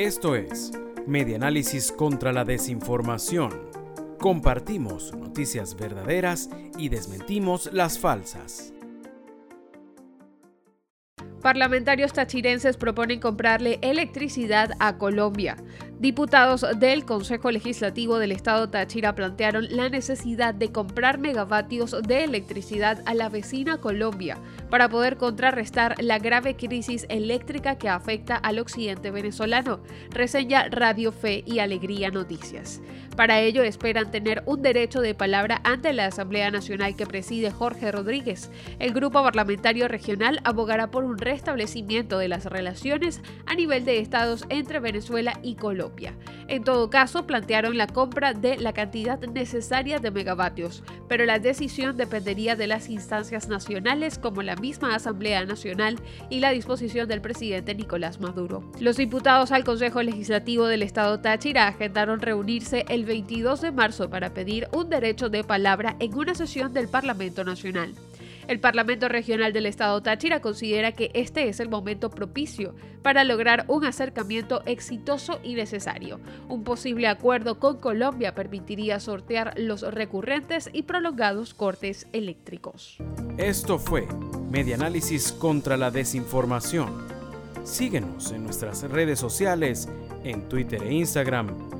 Esto es Medianálisis contra la Desinformación. Compartimos noticias verdaderas y desmentimos las falsas. Parlamentarios tachirenses proponen comprarle electricidad a Colombia. Diputados del Consejo Legislativo del Estado Táchira plantearon la necesidad de comprar megavatios de electricidad a la vecina Colombia para poder contrarrestar la grave crisis eléctrica que afecta al occidente venezolano, reseña Radio Fe y Alegría Noticias. Para ello esperan tener un derecho de palabra ante la Asamblea Nacional que preside Jorge Rodríguez. El grupo parlamentario regional abogará por un restablecimiento de las relaciones a nivel de estados entre Venezuela y En todo caso, plantearon la compra de la cantidad necesaria de megavatios, pero la decisión dependería de las instancias nacionales como la misma Asamblea Nacional y la disposición del presidente Nicolás Maduro. Los diputados al Consejo Legislativo del Estado Táchira agendaron reunirse el 22 de marzo para pedir un derecho de palabra en una sesión del Parlamento Nacional. El Parlamento Regional del Estado Táchira considera que este es el momento propicio para lograr un acercamiento exitoso y necesario. Un posible acuerdo con Colombia permitiría sortear los recurrentes y prolongados cortes eléctricos. Esto fue Medianálisis contra la Desinformación. Síguenos en nuestras redes sociales, en Twitter e Instagram